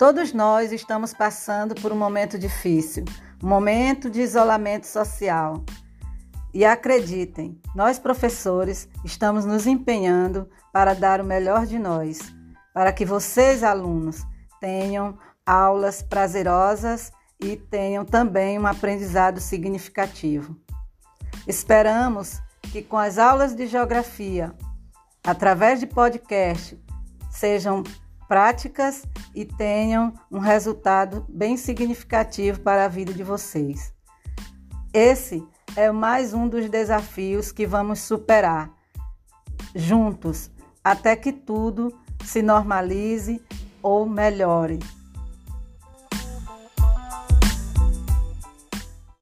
Todos nós estamos passando por um momento difícil, um momento de isolamento social. E acreditem, nós professores estamos nos empenhando para dar o melhor de nós, para que vocês, alunos, tenham aulas prazerosas e tenham também um aprendizado significativo. Esperamos que com as aulas de geografia, através de podcast, sejam práticas e tenham um resultado bem significativo para a vida de vocês. Esse é mais um dos desafios que vamos superar juntos até que tudo se normalize ou melhore.